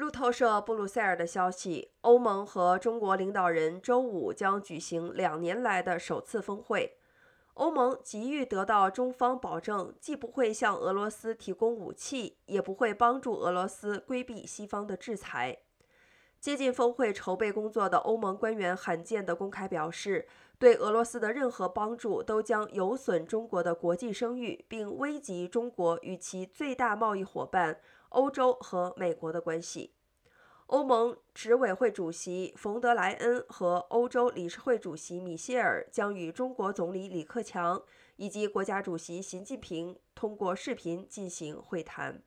路透社布鲁塞尔的消息，欧盟和中国领导人周五将举行两年来的首次峰会。欧盟急于得到中方保证，既不会向俄罗斯提供武器，也不会帮助俄罗斯规避西方的制裁。接近峰会筹备工作的欧盟官员罕见地公开表示，对俄罗斯的任何帮助都将有损中国的国际声誉，并危及中国与其最大贸易伙伴欧洲和美国的关系。欧盟执委会主席冯德莱恩和欧洲理事会主席米歇尔将与中国总理李克强以及国家主席习近平通过视频进行会谈。